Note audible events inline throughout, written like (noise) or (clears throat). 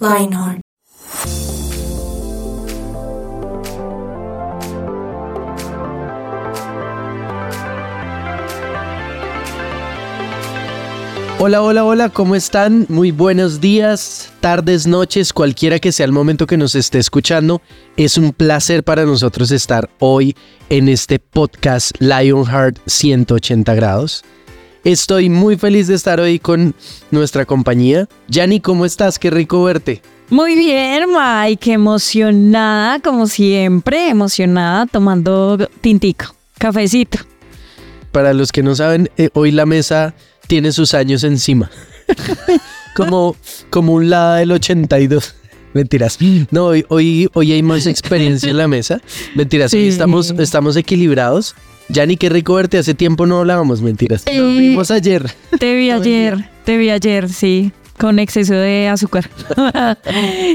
Lionheart. Hola, hola, hola, ¿cómo están? Muy buenos días, tardes, noches, cualquiera que sea el momento que nos esté escuchando. Es un placer para nosotros estar hoy en este podcast Lionheart 180 grados. Estoy muy feliz de estar hoy con nuestra compañía. Yanni, ¿cómo estás? Qué rico verte. Muy bien, Mike, emocionada como siempre, emocionada tomando tintico, cafecito. Para los que no saben, eh, hoy la mesa tiene sus años encima. (laughs) como, como un lado del 82. Mentiras. No, hoy, hoy, hoy hay más experiencia en la mesa. Mentiras, hoy Sí. estamos, estamos equilibrados. Yanni, qué rico verte. Hace tiempo no hablábamos, mentiras. Nos Eh, vimos ayer. Te vi (laughs) ayer, te vi ayer, sí, con exceso de azúcar. (laughs)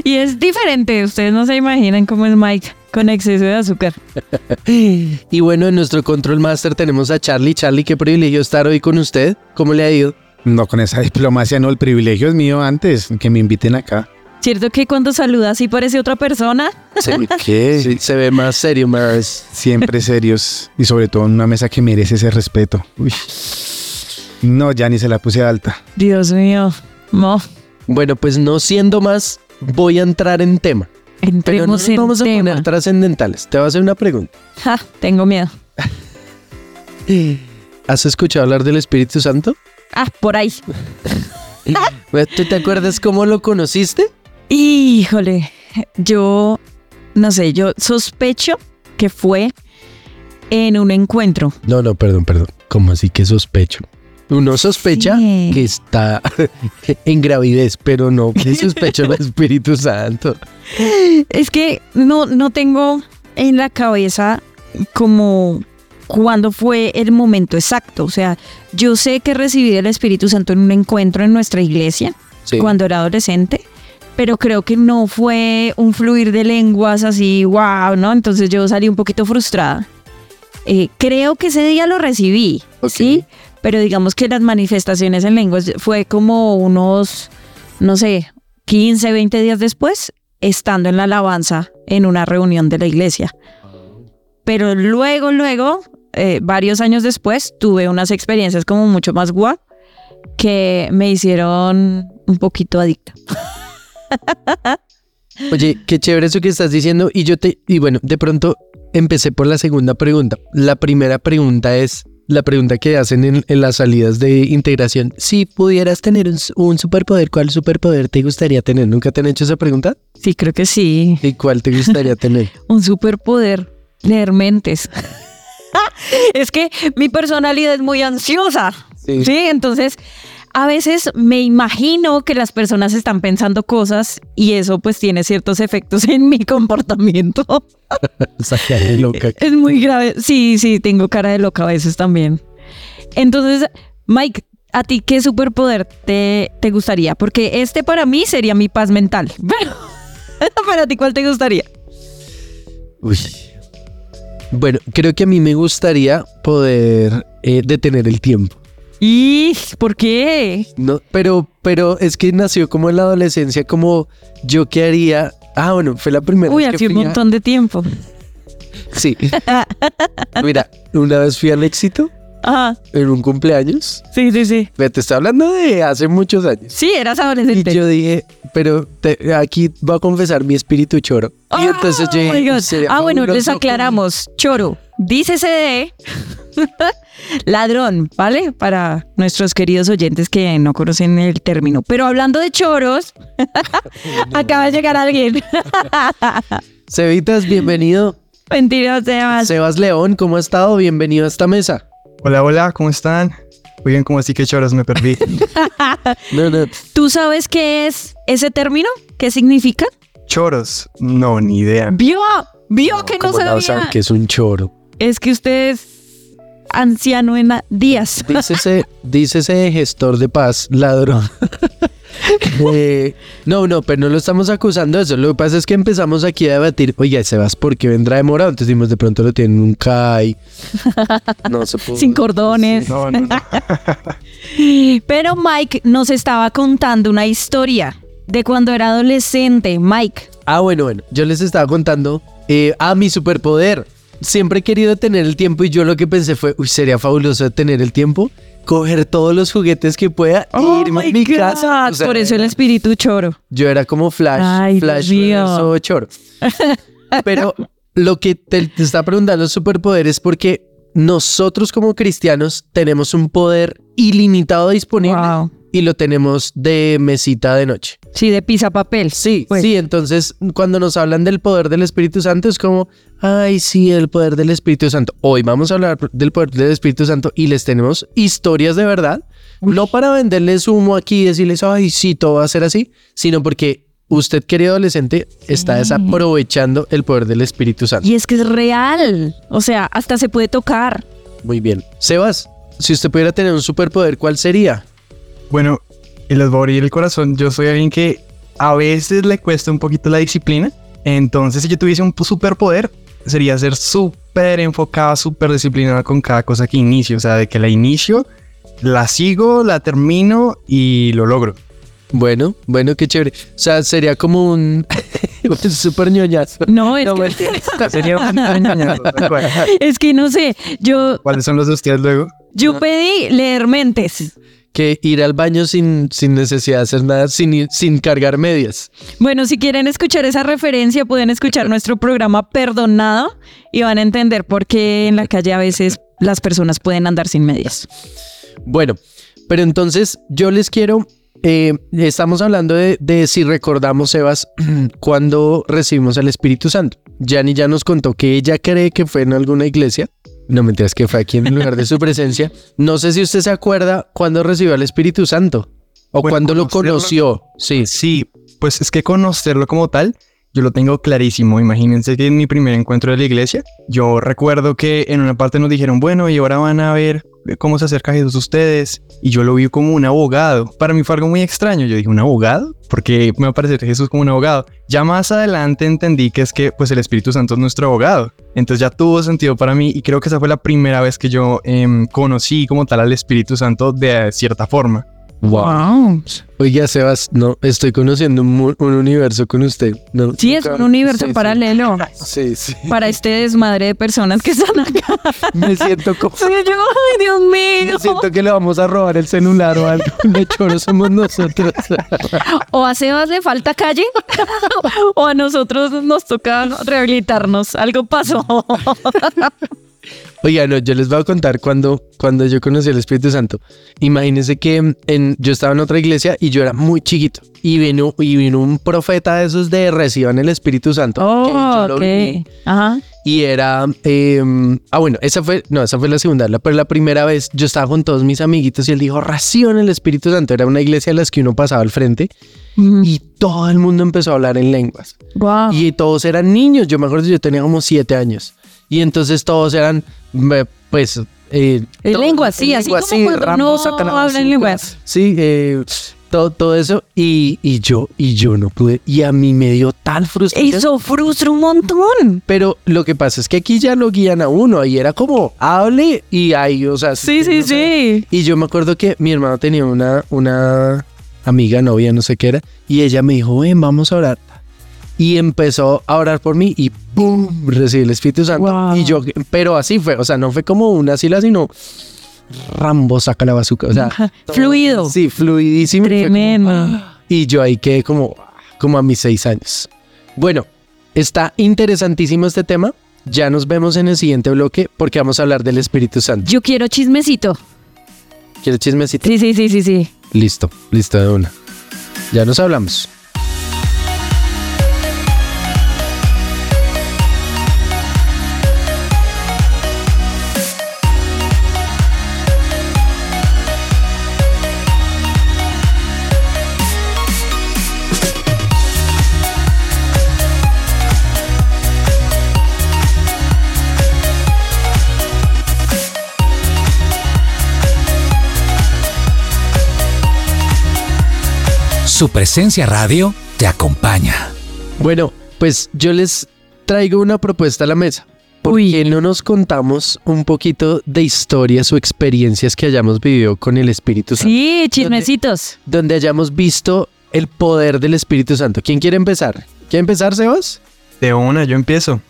y es diferente, ustedes no se imaginan cómo es Mike con exceso de azúcar. (laughs) Y bueno, en nuestro Control Master tenemos a Charlie. Charlie, qué privilegio estar hoy con usted. ¿Cómo le ha ido? No, con esa diplomacia no, el privilegio es mío antes, que me inviten acá. ¿Cierto que cuando saluda así parece otra persona? (laughs) ¿Qué? Sí, se ve más serio, Maris. Siempre (laughs) serios y sobre todo en una mesa que merece ese respeto. Uy. No, ya ni se la puse alta. Dios mío, no, Bueno, pues no siendo más, voy a entrar en tema. Pero no nos en vamos a tema. poner trascendentales. Te voy a hacer una pregunta. Ja, tengo miedo. (laughs) ¿Has escuchado hablar del Espíritu Santo? Ah, por ahí. ¿Tú te acuerdas cómo lo conociste? Híjole, yo no sé, yo sospecho que fue en un encuentro. No, no, perdón, perdón. ¿Cómo así que sospecho? Uno sospecha Sí. que está (laughs) en gravidez, pero no que sospecha el Espíritu Santo. Es que no, no tengo en la cabeza como cuándo fue el momento exacto. O sea, yo sé que recibí el Espíritu Santo en un encuentro en nuestra iglesia Sí. cuando era adolescente, pero creo que no fue un fluir de lenguas así, wow, ¿no? Entonces yo salí un poquito frustrada. Eh, creo que ese día lo recibí. ¿sí? Pero digamos que las manifestaciones en lenguas fue como unos, no sé, 15, 20 días después, estando en la alabanza en una reunión de la iglesia. Pero luego, luego, eh, varios años después, tuve unas experiencias como mucho más guau que me hicieron un poquito adicta. (laughs) Oye, qué chévere eso que estás diciendo. Y yo te, y bueno, de pronto empecé por la segunda pregunta. La primera pregunta es la pregunta que hacen en, en las salidas de integración. Si pudieras tener un, un superpoder, ¿cuál superpoder te gustaría tener? ¿Nunca te han hecho esa pregunta? Sí, creo que sí. ¿Y cuál te gustaría tener? (laughs) Un superpoder, leer mentes. (laughs) es que mi personalidad es muy ansiosa. Sí. Sí, entonces a veces me imagino que las personas están pensando cosas y eso pues tiene ciertos efectos en mi comportamiento. (laughs) Loca. Es muy grave. Sí, sí, tengo cara de loca a veces también. Entonces, Mike, ¿a ti qué superpoder te, te gustaría? Porque este para mí sería mi paz mental. (laughs) Pero, ¿para ti cuál te gustaría? Uy. Bueno, creo que a mí me gustaría poder eh, detener el tiempo. ¿Y por qué? No, pero, pero es que nació como en la adolescencia, como yo qué haría. Ah, bueno, fue la primera Uy, vez que hace un fui a- montón de tiempo. Sí. (laughs) Mira, una vez fui al éxito Ajá, en un cumpleaños. sí, sí, sí. Te estoy hablando de hace muchos años. Sí, eras Y adolescente. yo dije, pero te- aquí voy a confesar mi espíritu choro. Y entonces yo Oh dije, Ah, bueno, les aclaramos. Choro, dícese de (laughs) ladrón, ¿vale? Para nuestros queridos oyentes que no conocen el término. Pero hablando de choros, (laughs) acaba de llegar alguien. (laughs) Cevitas, bienvenido. Mentira, Sebas. Sebas León, ¿cómo ha estado? Bienvenido a esta mesa. Hola, hola, ¿cómo están? Muy bien, como así que choros me perdí. No, no, ¿Tú sabes qué es ese término? ¿Qué significa? Choros. No, ni idea. ¿Vio? ¿Vio que no ¿Cómo vas a sabía? saber que es un choro? Es que usted es anciano en días. Dícese, dícese gestor de paz, ladrón. (laughs) Eh, no, no, pero no lo estamos acusando de eso. Lo que pasa es que empezamos aquí a debatir, oye, Sebas, ¿por qué vendrá demorado? Entonces dimos, de pronto lo tienen un CAI. No se (laughs) pudo. Sin cordones. No, no, no. (laughs) Pero Mike nos estaba contando una historia de cuando era adolescente. Mike. Ah, bueno, bueno. Yo les estaba contando eh, a mi superpoder. Siempre he querido tener el tiempo y yo lo que pensé fue, uy, sería fabuloso tener el tiempo, coger todos los juguetes que pueda e irme a mi casa. O sea, Oh Por eso el espíritu choro. Yo era como Flash, Ay, Flash reverso choro. (laughs) Pero lo que te, te está preguntando el superpoder es porque nosotros como cristianos tenemos un poder ilimitado disponible Wow. y lo tenemos de mesita de noche. Sí, de pisa papel. Sí, Pues. sí, entonces cuando nos hablan del poder del Espíritu Santo es como, ay, sí, el poder del Espíritu Santo. Hoy vamos a hablar del poder del Espíritu Santo y les tenemos historias de verdad, no para venderles humo aquí y decirles, ay, sí, todo va a ser así, sino porque usted, querido adolescente, está desaprovechando el poder del Espíritu Santo. Y es que es real. O sea, hasta se puede tocar. Muy bien. Sebas, si usted pudiera tener un superpoder, ¿cuál sería? Bueno, y les voy a abrir el corazón. Yo soy alguien que a veces le cuesta un poquito la disciplina. Entonces, si yo tuviese un superpoder, sería ser súper enfocado, súper disciplinado con cada cosa que inicio. O sea, de que la inicio, la sigo, la termino y lo logro. Bueno, bueno, qué chévere. O sea, sería como un, (laughs) un super ñoñazo. No, es, No, que. (laughs) Sería un ñoñazo, es que no sé. Yo, ¿Cuáles son los de ustedes luego? yo pedí leer mentes. Que ir al baño sin, sin necesidad de hacer nada, sin, sin cargar medias. Bueno, si quieren escuchar esa referencia, pueden escuchar nuestro programa Perdonado y van a entender por qué en la calle a veces las personas pueden andar sin medias. Bueno, pero entonces yo les quiero, eh, estamos hablando de, de si recordamos, Sebas, (clears throat) cuando recibimos al Espíritu Santo. Yanni ya nos contó que ella cree que fue en alguna iglesia. No mentiras, que fue aquí en lugar de su (laughs) presencia. No sé si usted se acuerda cuándo recibió al Espíritu Santo o Bueno, cuándo lo conoció. Sí, Sí, pues es que conocerlo como tal, yo lo tengo clarísimo. Imagínense que en mi primer encuentro de la iglesia, yo recuerdo que en una parte nos dijeron, bueno, y ahora van a ver cómo se acerca Jesús a ustedes. Y yo lo vi como un abogado. Para mí fue algo muy extraño. Yo dije, ¿un abogado? Porque me va a Jesús como un abogado. Ya más adelante entendí que es que pues el Espíritu Santo es nuestro abogado. Entonces ya tuvo sentido para mí y creo que esa fue la primera vez que yo em, conocí como tal al Espíritu Santo de cierta forma. Wow. Oiga, Sebas, no, estoy conociendo un, un universo con usted. No, Sí, es un universo sí, paralelo (laughs) Sí, sí. para este desmadre de personas que están acá. (laughs) Me siento como... Sí, yo, ay, Dios mío. Me siento que le vamos a robar el celular o algo. (laughs) De choro somos nosotros. O a Sebas le falta calle, o a nosotros nos toca rehabilitarnos. Algo pasó. Oiga, no, yo les voy a contar cuando, cuando yo conocí al Espíritu Santo. Imagínense que en, yo estaba en otra iglesia y yo era muy chiquito. Y vino, y vino un profeta de esos de reciban el Espíritu Santo. Oh, ok. vi. Ajá. Y era, eh, ah bueno, esa fue, no, esa fue la segunda, la, pero la primera vez yo estaba con todos mis amiguitos y él dijo, ración el Espíritu Santo. Era una iglesia a las que uno pasaba al frente y todo el mundo empezó a hablar en lenguas. Wow. Y todos eran niños, yo me acuerdo, yo tenía como siete años. Y entonces todos eran, me- pues... Eh, En lenguas, sí, así como cuando Rambo, uno Satanás, habla en sí, lenguas. Sí, eh, todo, todo eso. Y, y yo, y yo no pude. Y a mí me dio tal frustración. Eso frustra un montón. Pero lo que pasa es que aquí ya lo guían a uno. Ahí era como, hable y ahí, o sea... Sí, sí, no sí. Y yo me acuerdo que mi hermano tenía una, una amiga, novia, no sé qué era, y ella me dijo, ven, vamos a orar. Y empezó a orar por mí y ¡pum! recibí el Espíritu Santo. Wow. Y yo, pero así fue, o sea, no fue como una sila, sino Rambo saca la bazooka. O sea, todo- Fluido. Sí, fluidísimo. Como, Tremendo. ¡ah! y yo ahí quedé como, como a mis seis años. Bueno, está interesantísimo este tema. Ya nos vemos en el siguiente bloque porque vamos a hablar del Espíritu Santo. Yo quiero chismecito. ¿Quieres chismecito? Sí, sí, sí, sí, sí. Listo, listo de una. Ya nos hablamos. Su presencia radio te acompaña. Bueno, pues yo les traigo una propuesta a la mesa. ¿Por Uy. qué no nos contamos un poquito de historias o experiencias que hayamos vivido con el Espíritu Santo? Sí, chismecitos. Donde hayamos visto el poder del Espíritu Santo. ¿Quién quiere empezar? ¿Quiere empezar, Sebas? De una, yo empiezo.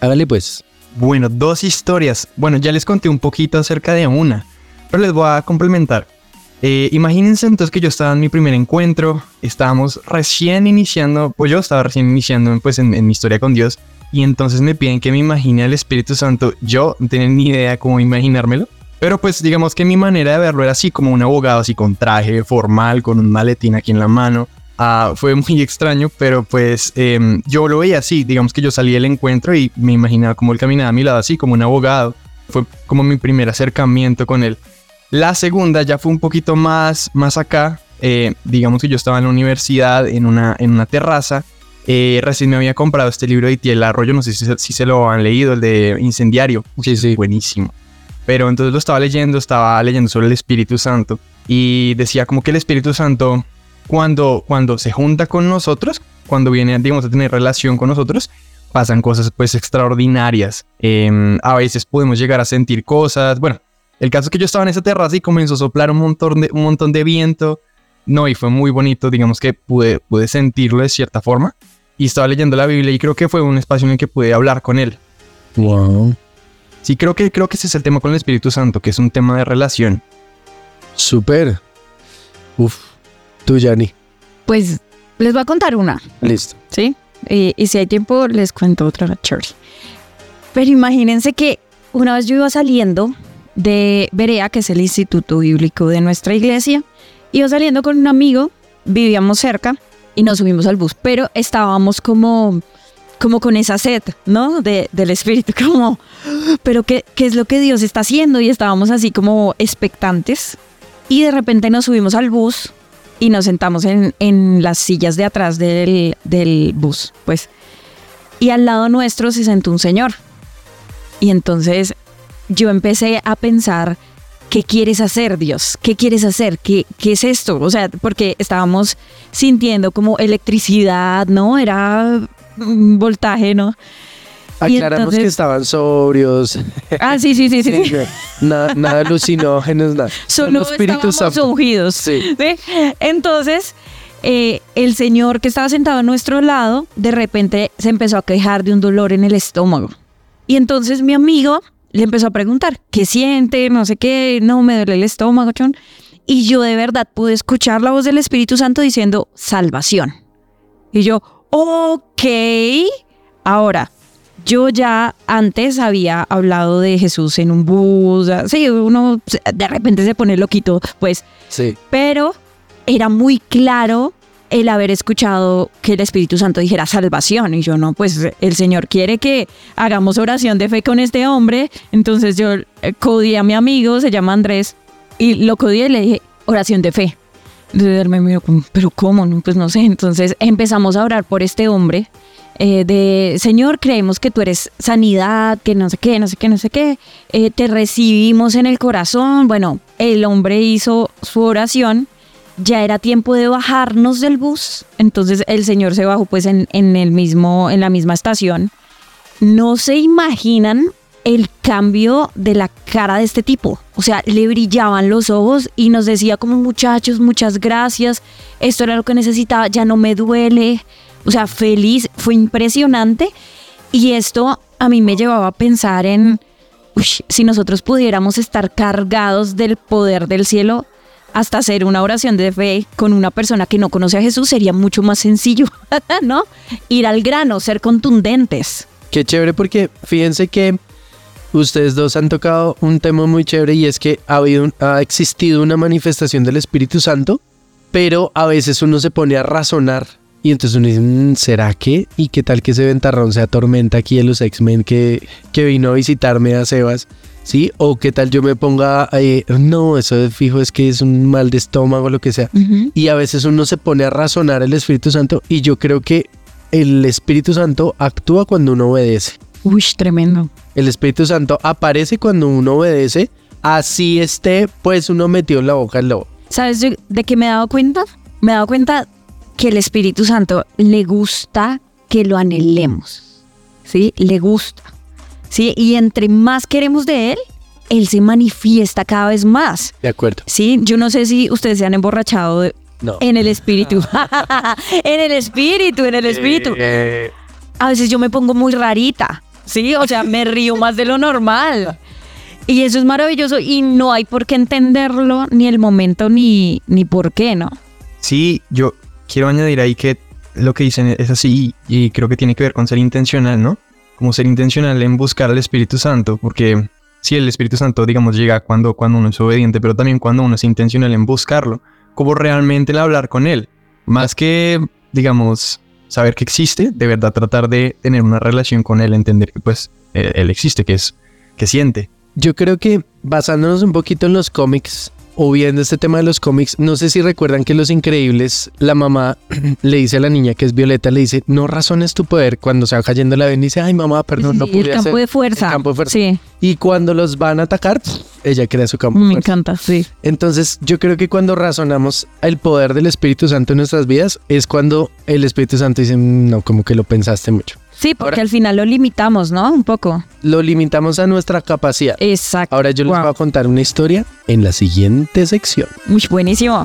Hágale pues. Bueno, dos historias. Bueno, ya les conté un poquito acerca de una, pero les voy a complementar. Eh, imagínense entonces que yo estaba en mi primer encuentro, estábamos recién iniciando, pues yo estaba recién iniciando pues en, mi historia con Dios, y entonces me piden que me imagine al Espíritu Santo. Yo no tenía ni idea cómo imaginármelo, pero pues digamos que mi manera de verlo era así como un abogado, así con traje formal, con un maletín aquí en la mano. Ah, fue muy extraño, pero pues em, yo lo veía así, digamos que yo salí del encuentro y me imaginaba como él caminaba a mi lado así, como un abogado. Fue como mi primer acercamiento con él. La segunda ya fue un poquito más, más acá. eh, digamos que yo estaba en la universidad, en una, en una terraza. eh, recién me había comprado este libro de Itiel Arroyo, no sé si, se- si se lo han leído, el de Incendiario. Sí, sí. Buenísimo. Pero entonces lo estaba leyendo, estaba leyendo sobre el Espíritu Santo. Y decía como que el Espíritu Santo, cuando, cuando se junta con nosotros, cuando viene, digamos, a tener relación con nosotros, pasan cosas pues extraordinarias. Em, a veces podemos llegar a sentir cosas. Bueno, el caso es que yo estaba en esa terraza y comenzó a soplar un montón de, un montón de viento. No, y fue muy bonito, digamos que pude, pude sentirlo de cierta forma. Y estaba leyendo la Biblia y creo que fue un espacio en el que pude hablar con él. Wow. Sí, creo que, creo que ese es el tema con el Espíritu Santo, que es un tema de relación. Súper. Uf. Tú, Yanni. Pues les voy a contar una, Listo. ¿sí? Y, y si hay tiempo, les cuento otra, Cherry. Pero imagínense que una vez yo iba saliendo de Berea, que es el instituto bíblico de nuestra iglesia, iba saliendo con un amigo, vivíamos cerca y nos subimos al bus, pero estábamos como, como con esa sed, ¿no? De, del espíritu, (laughs) como, pero qué, ¿qué es lo que Dios está haciendo? Y estábamos así como expectantes. Y de repente nos subimos al bus y nos sentamos en, en las sillas de atrás del, del bus, pues. Y al lado nuestro se sentó un señor. Y entonces yo empecé a pensar, ¿qué quieres hacer, Dios? ¿Qué quieres hacer? ¿Qué, qué es esto? O sea, porque estábamos sintiendo como electricidad, ¿no? Era un voltaje, ¿no? Aclaramos entonces- que estaban sobrios. (laughs) Ah, sí, sí, sí, sí. sí. nada, nada alucinógenos, nada. Solo Espíritu estábamos Santo. ungidos. Sí. ¿sí? Entonces, eh, el señor que estaba sentado a nuestro lado, de repente se empezó a quejar de un dolor en el estómago. Y entonces mi amigo le empezó a preguntar, ¿qué siente? No sé qué, no, me duele el estómago, chon. Y yo de verdad pude escuchar la voz del Espíritu Santo diciendo, salvación. Y yo, ok, ahora, yo ya antes había hablado de Jesús en un bus, sí, uno de repente se pone loquito, pues, Sí. pero era muy claro el haber escuchado que el Espíritu Santo dijera salvación y yo no, pues el Señor quiere que hagamos oración de fe con este hombre, entonces yo eh, codié a mi amigo, se llama Andrés, y lo codié y le dije oración de fe. Entonces él me miró como, pero ¿cómo? No, Pues no sé, entonces empezamos a orar por este hombre. eh, de Señor, creemos que tú eres sanidad, que no sé qué, no sé qué, no sé qué, eh, te recibimos en el corazón. Bueno, el hombre hizo su oración, ya era tiempo de bajarnos del bus, entonces el Señor se bajó pues en, en el mismo, en la misma estación. No se imaginan el cambio de la cara de este tipo. O sea, le brillaban los ojos y nos decía como muchachos, muchas gracias, esto era lo que necesitaba, ya no me duele. O sea, feliz, fue impresionante. Y esto a mí me llevaba a pensar en, uy, si nosotros pudiéramos estar cargados del poder del cielo, hasta hacer una oración de fe con una persona que no conoce a Jesús sería mucho más sencillo, (laughs) ¿no? Ir al grano, ser contundentes. Qué chévere porque fíjense que ustedes dos han tocado un tema muy chévere y es que ha, habido, ha existido una manifestación del Espíritu Santo, pero a veces uno se pone a razonar y entonces uno dice, "Mm, ¿será que? ¿Y qué tal que ese ventarrón sea tormenta aquí de los X-Men que, que vino a visitarme a Sebas? ¿Sí? O qué tal yo me ponga, eh, no, eso de fijo es que es un mal de estómago, lo que sea. Y a veces uno se pone a razonar el Espíritu Santo y yo creo que el Espíritu Santo actúa cuando uno obedece. Uy, tremendo. El Espíritu Santo aparece cuando uno obedece, así esté, pues uno metió en la boca el lobo. ¿Sabes de, de qué me he dado cuenta? Me he dado cuenta que el Espíritu Santo le gusta que lo anhelemos, ¿sí? Le gusta, ¿sí? Y entre más queremos de Él, Él se manifiesta cada vez más, De acuerdo. ¿sí? Yo no sé si ustedes se han emborrachado de- No. en el Espíritu, (laughs) en el Espíritu, en el Espíritu. Eh, A veces yo me pongo muy rarita, ¿sí? O sea, me río más de lo normal. Y eso es maravilloso y no hay por qué entenderlo, ni el momento, ni, ni por qué, ¿no? Sí, yo quiero añadir ahí que lo que dicen es así y, creo que tiene que ver con ser intencional, ¿no? Como ser intencional en buscar al Espíritu Santo, porque sí, el Espíritu Santo, digamos, llega cuando, cuando uno es obediente, pero también cuando uno es intencional en buscarlo, como realmente el hablar con Él. Más que, digamos, saber que existe, de verdad tratar de tener una relación con Él, entender que pues él existe, que es, que siente. Yo creo que basándonos un poquito en los cómics o viendo este tema de los cómics, no sé si recuerdan que en Los Increíbles la mamá (clears throat) le dice a la niña que es Violeta, le dice, no razones tu poder cuando se va cayendo la ven, dice, ay mamá, perdón, no Sí, pude el campo hacer". de fuerza. El campo de fuerza. Sí, Y cuando los van a atacar, ella crea su campo de me fuerza. encanta, sí. Entonces, yo creo que cuando razonamos el poder del Espíritu Santo en nuestras vidas, es cuando el Espíritu Santo dice, "Mm, no, como que lo pensaste mucho. Sí, porque Ahora- al final lo limitamos, ¿no? Un poco. Lo limitamos a nuestra capacidad. Exacto. Ahora yo les Wow. voy a contar una historia en la siguiente sección. Muy buenísimo.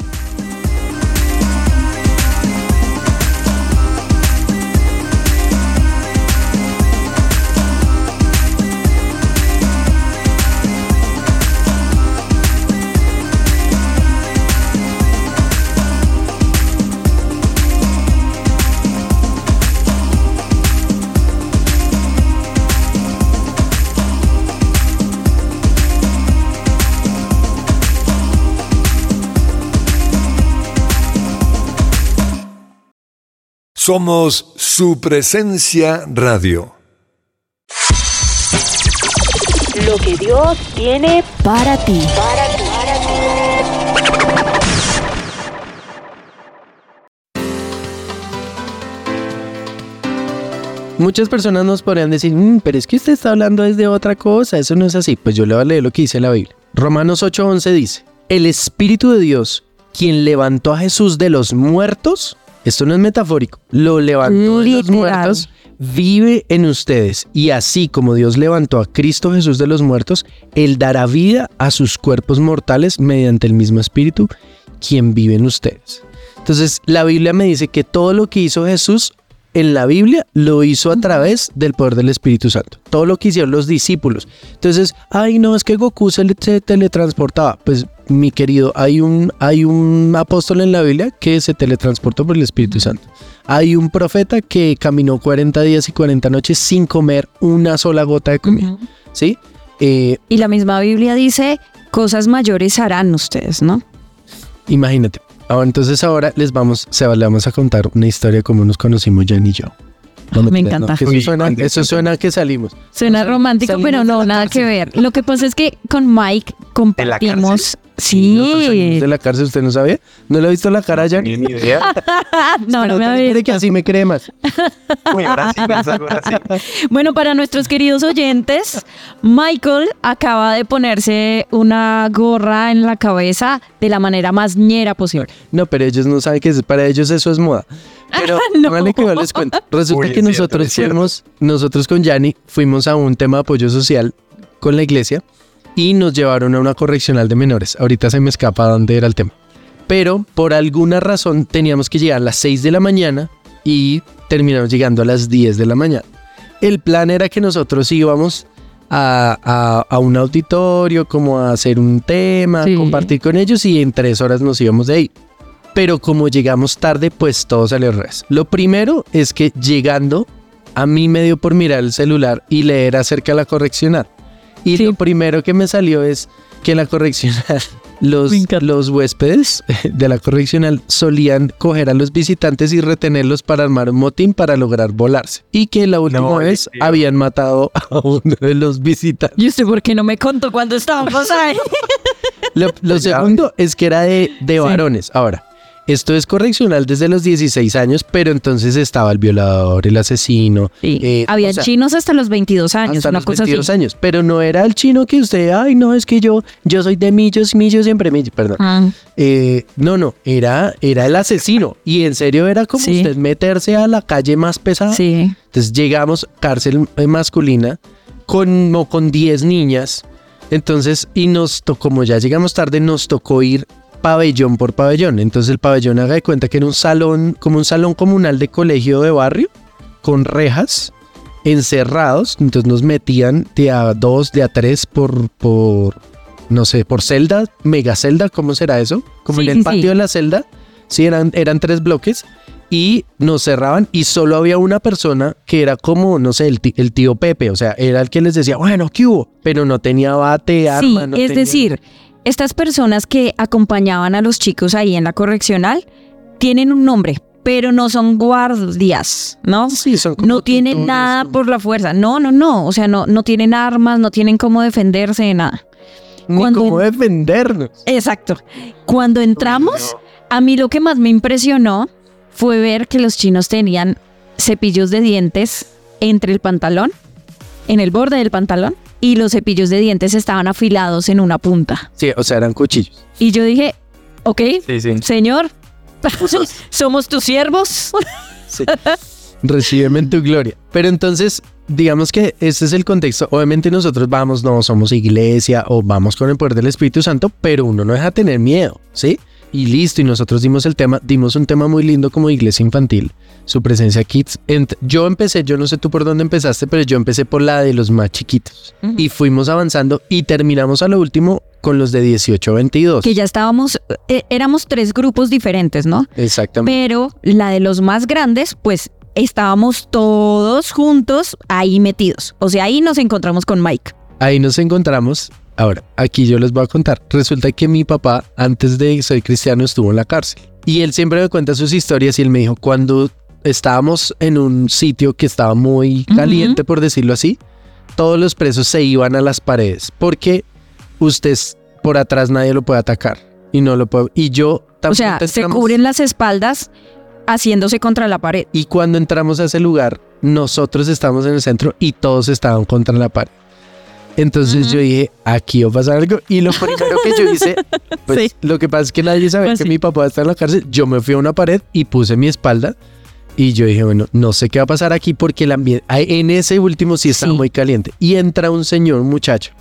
Somos su presencia radio. Lo que Dios tiene Para ti. Muchas personas nos podrían decir, "Mm, pero es que usted está hablando desde otra cosa, eso no es así. Pues yo le voy a leer lo que dice la Biblia. Romanos 8:11 dice, el Espíritu de Dios, quien levantó a Jesús de los muertos, esto no es metafórico, lo levantó de los muertos, vive en ustedes. Y así como Dios levantó a Cristo Jesús de los muertos, Él dará vida a sus cuerpos mortales mediante el mismo Espíritu, quien vive en ustedes. Entonces, la Biblia me dice que todo lo que hizo Jesús en la Biblia lo hizo a través del poder del Espíritu Santo. Todo lo que hicieron los discípulos. Entonces, ay, no, es que Goku se, le- se teletransportaba. Pues, mi querido, hay un, hay un apóstol en la Biblia que se teletransportó por el Espíritu Santo. Hay un profeta que caminó 40 días y 40 noches sin comer una sola gota de comida. ¿Sí? Eh, Y la misma Biblia dice, cosas mayores harán ustedes, ¿no? imagínate. Ahora, entonces ahora les vamos, se le vamos a contar una historia de cómo nos conocimos Jan y yo. No Me encanta. que eso Uy, suena, eso suena que salimos. Suena romántico, salimos pero no, nada que ver. Lo que pasa es que con Mike compartimos... Sí. de la cárcel, ¿usted no sabía? ¿No le ha visto la cara a Jan? Ni idea. (laughs) No, no me había cree que así me cree más. Uy, ahora sí, pensaba, ahora sí. (laughs) Bueno, para nuestros queridos oyentes, Michael acaba de ponerse una gorra en la cabeza de la manera más ñera posible. No, pero ellos no saben que es- para ellos eso es moda. Pero (laughs) No. vale que yo les cuento. Resulta Uy, que nosotros cierto. fuimos, nosotros con Yanni fuimos a un tema de apoyo social con la iglesia y nos llevaron a una correccional de menores. Ahorita se me escapa dónde era el tema. Pero por alguna razón teníamos que llegar a las 6 de la mañana y terminamos llegando a las 10 de la mañana. El plan era que nosotros íbamos a, a- a un auditorio, como a hacer un tema, Sí. compartir con ellos y en tres horas nos íbamos de ahí. Pero como llegamos tarde, pues todo salió al revés. Lo primero es que llegando, a mí me dio por mirar el celular y leer acerca de la correccional. Y Sí. lo primero que me salió es que en la correccional (laughs) los, los huéspedes (laughs) de la correccional solían coger a los visitantes y retenerlos para armar un motín para lograr volarse. Y que la última No, vez tío. habían matado (laughs) a uno de los visitantes. ¿Y usted por qué no me contó cuando estábamos ahí? Lo, lo segundo es que era de, de varones. Ahora, esto es correccional desde los 16 años, pero entonces estaba el violador, el asesino. Sí. eh, Había o sea, chinos hasta los 22 años, hasta una los cosa 22 así. años, pero no era el chino que usted, ay, no, es que yo, yo soy de millos, millos, siempre millos, perdón. Ah, Eh, no, no, era, era el asesino. Y en serio era como Sí. usted meterse a la calle más pesada. sí. Entonces llegamos, cárcel eh, masculina, con, con 10 niñas. Entonces, y nos tocó, como ya llegamos tarde, nos tocó ir pabellón por pabellón. Entonces el pabellón haga de cuenta que era un salón, como un salón comunal de colegio de barrio, con rejas, encerrados. Entonces nos metían de a dos, de a tres por, por no sé, por celda, mega celda, ¿cómo será eso? Como Sí, en el sí, patio sí. de la celda. Sí, eran, eran tres bloques y nos cerraban y solo había una persona que era como, no sé, el, ti- el tío Pepe, o sea, era el que les decía, bueno, ¿qué hubo? Pero no tenía bate, Sí, arma, no es tenía- decir, estas personas que acompañaban a los chicos ahí en la correccional tienen un nombre, pero no son guardias, ¿no? Sí, son como No tienen nada como- por la fuerza. No, no, no. O sea, no, no tienen armas, no tienen cómo defenderse de nada. Ni cuando- cómo defendernos. Exacto. Cuando entramos, a mí lo que más me impresionó fue ver que los chinos tenían cepillos de dientes entre el pantalón, en el borde del pantalón, y los cepillos de dientes estaban afilados en una punta. Sí, o sea, eran cuchillos. Y yo dije, ok, Sí, sí. señor, (laughs) somos tus siervos. Sí. (laughs) Recíbeme en tu gloria. Pero entonces, digamos que este es el contexto. Obviamente nosotros vamos, no somos iglesia o vamos con el poder del Espíritu Santo, pero uno no deja de tener miedo, ¿sí? Y listo, y nosotros dimos el tema, dimos un tema muy lindo como iglesia infantil, su presencia kids. Yo empecé, yo no sé tú por dónde empezaste, pero yo empecé por la de los más chiquitos. Y fuimos avanzando y terminamos a lo último con los de 18 a 22. Que ya estábamos, eh, éramos tres grupos diferentes, ¿no? Exactamente. Pero la de los más grandes, pues estábamos todos juntos ahí metidos. O sea, ahí nos encontramos con Mike. Ahí nos encontramos. Ahora, aquí yo les voy a contar. Resulta que mi papá, antes de ser cristiano, estuvo en la cárcel. Y él siempre me cuenta sus historias y él me dijo, cuando estábamos en un sitio que estaba muy caliente, por decirlo así, todos los presos se iban a las paredes porque usted por atrás nadie lo puede atacar. Y no lo puede. Y yo O también. sea, se cubren las espaldas haciéndose contra la pared. Y cuando entramos a ese lugar, nosotros estamos en el centro y todos estaban contra la pared. Entonces Ujú. yo dije, aquí va a pasar algo. Y lo (laughs) primero que yo hice, pues Sí. lo que pasa es que nadie sabía Pues que sí. mi papá está en la cárcel. Yo me fui a una pared y puse mi espalda. Y yo dije, bueno, no sé qué va a pasar aquí porque el ambiente, ay, en ese último sí Sí. muy caliente. Y entra un señor, un muchacho.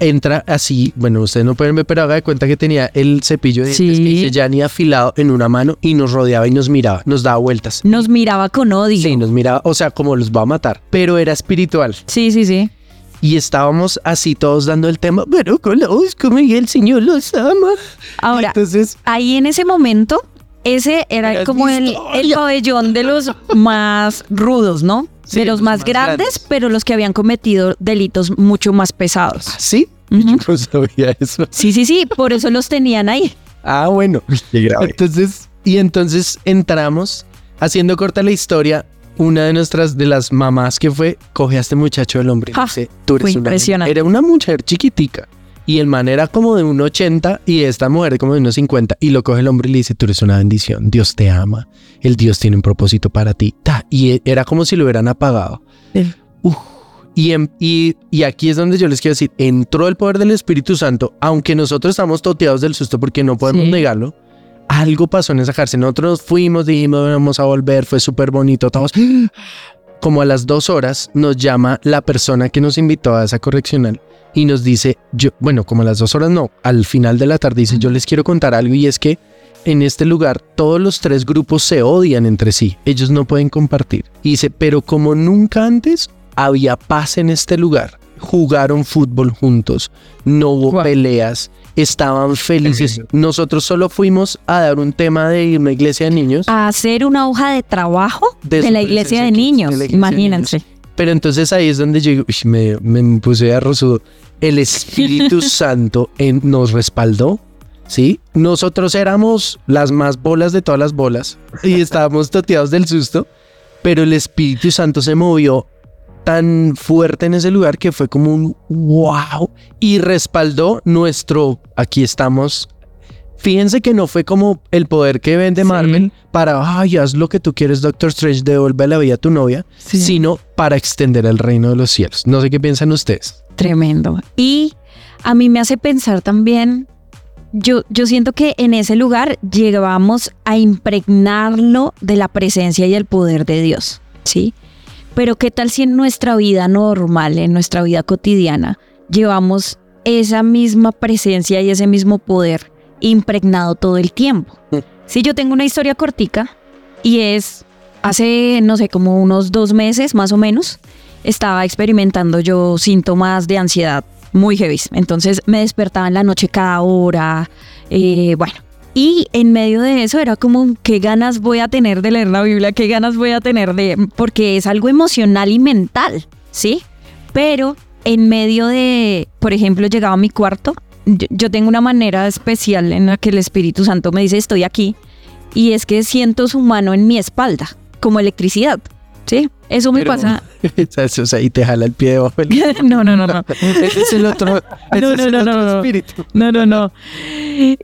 Entra así, bueno, ustedes no pueden ver, pero haga de cuenta que tenía el cepillo de dientes que ya ni afilado en una mano y nos rodeaba y nos miraba, nos daba vueltas. Nos miraba con odio. Sí, nos miraba, o sea, como los va a matar, pero era espiritual. sí, sí. sí. Y estábamos así todos dando el tema, pero con la voz como y el Señor los ama. Ahora, Entonces, ahí en ese momento, ese era Era como el, el pabellón de los más rudos, ¿no? Sí, de los, los más, más grandes, grandes. pero los que habían cometido delitos mucho más pesados. ¿sí? (laughs) Ujú. Yo no sabía eso. Sí, sí, sí, por eso los tenían ahí. Ah, bueno. Qué grave. Entonces, y entonces entramos, haciendo corta la historia, una de nuestras, de las mamás que fue, coge a este muchacho del hombre y Ja, dice, tú eres fue una... impresionante. Era una mujer chiquitica. Y el man era como de un 80 y esta mujer como de unos 50. Y lo coge el hombre y le dice, tú eres una bendición, Dios te ama, el Dios tiene un propósito para ti. Ta, Y e- era como si lo hubieran apagado. Sí. Uf. Y, em- y, y aquí es donde yo les quiero decir, entró el poder del Espíritu Santo, aunque nosotros estamos toteados del susto porque no podemos Sí. negarlo, algo pasó en esa cárcel. Nosotros nos fuimos, dijimos, vamos a volver, fue súper bonito, todos. Como a las dos horas nos llama la persona que nos invitó a esa correccional y nos dice, yo, bueno, como a las dos horas no, al final de la tarde dice, yo les quiero contar algo y es que en este lugar todos los tres grupos se odian entre sí, ellos no pueden compartir. Y dice, pero como nunca antes había paz en este lugar, jugaron fútbol juntos, no hubo peleas, estaban felices. Nosotros solo fuimos a dar un tema de una iglesia de niños. A hacer una hoja de trabajo De la iglesia de niños. de iglesia de Imagínense. Pero entonces ahí es donde yo digo, "Uy, me, me puse a rosudo. El Espíritu (laughs) Santo en- nos respaldó, ¿sí? Nosotros éramos las más bolas de todas las bolas y estábamos toteados del susto, pero el Espíritu Santo se movió tan fuerte en ese lugar que fue como un wow y respaldó nuestro, aquí estamos Fíjense que no fue como el poder que vende Sí. Marvel para, ay, haz lo que tú quieres, Doctor Strange, devuelve la vida a tu novia, Sí. sino para extender el reino de los cielos. No sé qué piensan ustedes. Tremendo. Y a mí me hace pensar también, yo, yo siento que en ese lugar llegábamos a impregnarlo de la presencia y el poder de Dios, ¿sí? Pero qué tal si en nuestra vida normal, en nuestra vida cotidiana, llevamos esa misma presencia y ese mismo poder impregnado todo el tiempo. Mm. Si yo tengo una historia cortica y es hace, no sé, como unos dos meses más o menos, estaba experimentando yo síntomas de ansiedad muy heavy. Entonces me despertaba en la noche cada hora, eh, bueno. Y en medio de eso era como, ¿qué ganas voy a tener de leer la Biblia? ¿Qué ganas voy a tener de...? Porque es algo emocional y mental, ¿sí? Pero en medio de, por ejemplo, llegaba a mi cuarto, yo, yo tengo una manera especial en la que el Espíritu Santo me dice, estoy aquí, y es que siento su mano en mi espalda, como electricidad, ¿sí? Eso me Pero- pasa... (laughs) o sea, y te jala el pie debajo del... (laughs) no, no, no, no. (laughs) Ese es el otro, ese No, es no, el no, otro no, no. espíritu. No, no, no.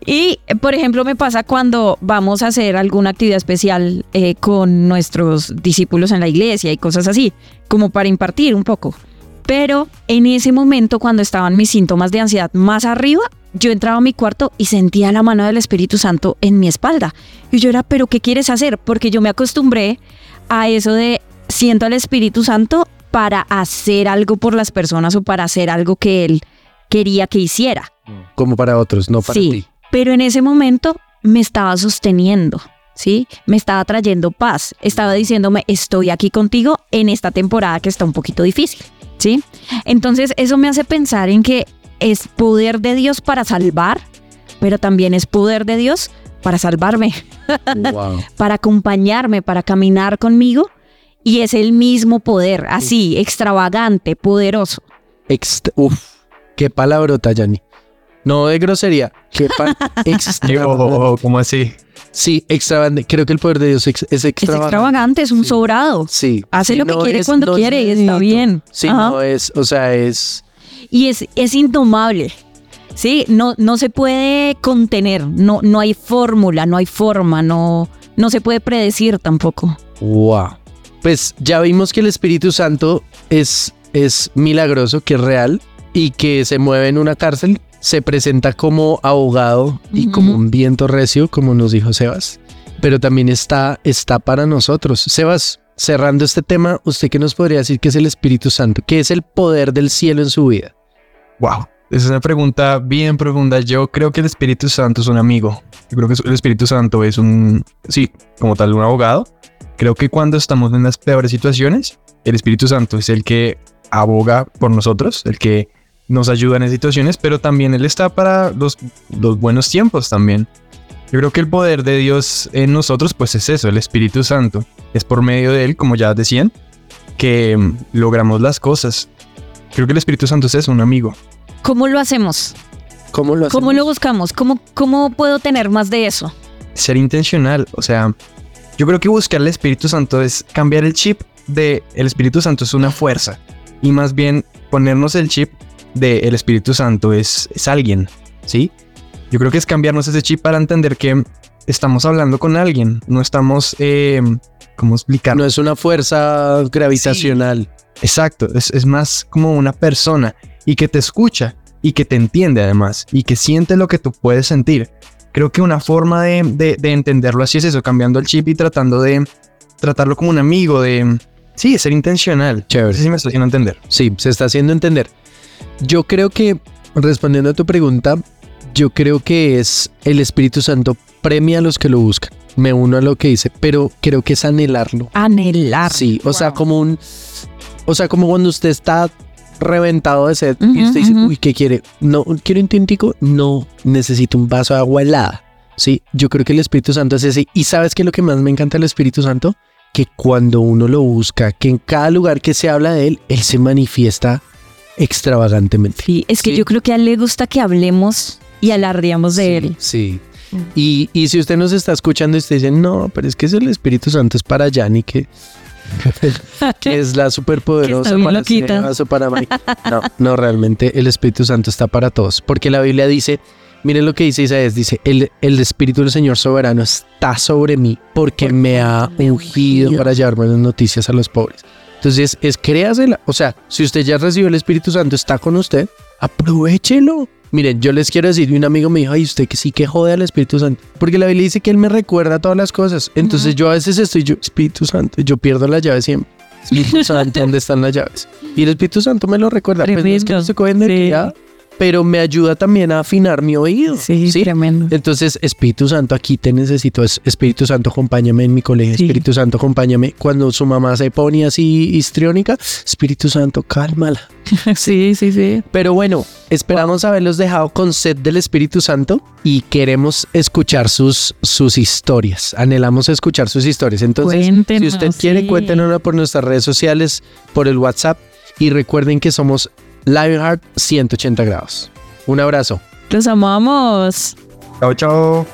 Y, por ejemplo, me pasa cuando vamos a hacer alguna actividad especial eh, con nuestros discípulos en la iglesia y cosas así, como para impartir un poco. Pero en ese momento, cuando estaban mis síntomas de ansiedad más arriba, yo entraba a mi cuarto y sentía la mano del Espíritu Santo en mi espalda. Y yo era, ¿pero qué quieres hacer? Porque yo me acostumbré a eso de siento al Espíritu Santo para hacer algo por las personas o para hacer algo que Él quería que hiciera. Como para otros, no para sí, ti. pero en ese momento me estaba sosteniendo, ¿sí? Me estaba trayendo paz, estaba diciéndome, estoy aquí contigo en esta temporada que está un poquito difícil, ¿sí? Entonces eso me hace pensar en que es poder de Dios para salvar, pero también es poder de Dios para salvarme, (laughs) Wow. para acompañarme, para caminar conmigo. Y es el mismo poder, así, extravagante, poderoso. Ext- Uf, qué palabrota, Yanni. No de grosería. Qué (laughs) extra- (laughs) ¿Cómo así? Sí, extravagante. Creo que el poder de Dios es Es extravagante. extravagante, es un Sí. sobrado. Sí. Hace Sí, lo que no quiere es- cuando no es quiere y está bien. Sí, Ajá. no es, o sea, es... Y es, es indomable. Sí, no, no se puede contener, no, no hay fórmula, no hay forma, no, no se puede predecir tampoco. Wow. Pues ya vimos que el Espíritu Santo es, es milagroso, que es real y que se mueve en una cárcel, se presenta como abogado y como un viento recio, como nos dijo Sebas, pero también está, está para nosotros. Sebas, cerrando este tema, ¿usted qué nos podría decir que es el Espíritu Santo? ¿Qué es el poder del cielo en su vida? Wow. Es una pregunta bien profunda. Yo creo que el Espíritu Santo es un amigo. Yo creo que el Espíritu Santo es un, sí, como tal, un abogado. Creo que cuando estamos en las peores situaciones, el Espíritu Santo es el que aboga por nosotros, el que nos ayuda en esas situaciones, pero también Él está para los, los buenos tiempos también. Yo creo que el poder de Dios en nosotros, pues es eso, el Espíritu Santo. Es por medio de Él, como ya decían, que logramos las cosas. Creo que el Espíritu Santo es eso, un amigo. ¿Cómo lo hacemos? ¿Cómo lo hacemos? ¿Cómo lo buscamos? ¿Cómo, ¿Cómo puedo tener más de eso? ser intencional. O sea, yo creo que buscar el Espíritu Santo es cambiar el chip de el Espíritu Santo es una fuerza y más bien ponernos el chip de el Espíritu Santo es, es alguien, ¿sí? Yo creo que es cambiarnos ese chip para entender que estamos hablando con alguien, no estamos, eh, ¿cómo explicar? No es una fuerza gravitacional. Exacto, es, es más como una persona y que te escucha y que te entiende además y que siente lo que tú puedes sentir. Creo que una forma de, de- de entenderlo así es eso, cambiando el chip y tratando de tratarlo como un amigo, de... Sí, ser intencional. Chévere. No sé si me estoy haciendo entender. Sí, se está haciendo entender. Yo creo que, respondiendo a tu pregunta, yo creo que es el Espíritu Santo premia a los que lo buscan. Me uno a lo que dice, pero creo que es anhelarlo. Anhelar. Sí, o sea, como un. O sea, como cuando usted está reventado de sed y usted dice, uy, ¿qué quiere? No, quiero un tintico. No, necesito un vaso de agua helada. Sí, yo creo que el Espíritu Santo es ese. Y sabes qué es lo que más me encanta del Espíritu Santo? Que cuando uno lo busca, que en cada lugar que se habla de él, él se manifiesta extravagantemente. Sí, es que Sí. yo creo que a él le gusta que hablemos y alardeamos de Sí, él. Sí. Y, y si usted nos está escuchando y usted dice, no, pero es que es el Espíritu Santo, es para Yanni, que, que (laughs) es la superpoderosa Que está bien para para Mike. (laughs) No, no, realmente el Espíritu Santo está para todos. Porque la Biblia dice Miren lo que dice Isaías, dice, el, el Espíritu del Señor soberano está sobre mí porque me ha ungido para llevarme las noticias a los pobres. Entonces, es créasela. O sea, si usted ya recibió el Espíritu Santo, está con usted, aprovechelo. Miren, yo les quiero decir, un amigo me dijo, ay, usted que sí que jode al Espíritu Santo. Porque la Biblia dice que Él me recuerda todas las cosas. Entonces yo a veces estoy, yo, Espíritu Santo, yo pierdo las llaves siempre. Espíritu (laughs) Santo, ¿dónde están las llaves? Y el Espíritu Santo me lo recuerda. Pues no es que no se Sí. Pero me ayuda también a afinar mi oído. Sí, tremendo. Entonces, Espíritu Santo, aquí te necesito. Es- Espíritu Santo, acompáñame en mi colegio. Sí. Espíritu Santo, acompáñame. Cuando su mamá se pone así histriónica, Espíritu Santo, cálmala. (laughs) Sí, sí, sí. Pero bueno, esperamos haberlos dejado con sed del Espíritu Santo y queremos escuchar sus, sus historias. Anhelamos escuchar sus historias. Entonces, Cuéntenos, si usted quiere, sí. cuéntenos por nuestras redes sociales, por el WhatsApp y recuerden que somos Lionheart 180 grados. Un abrazo. Los amamos. Chao, chao.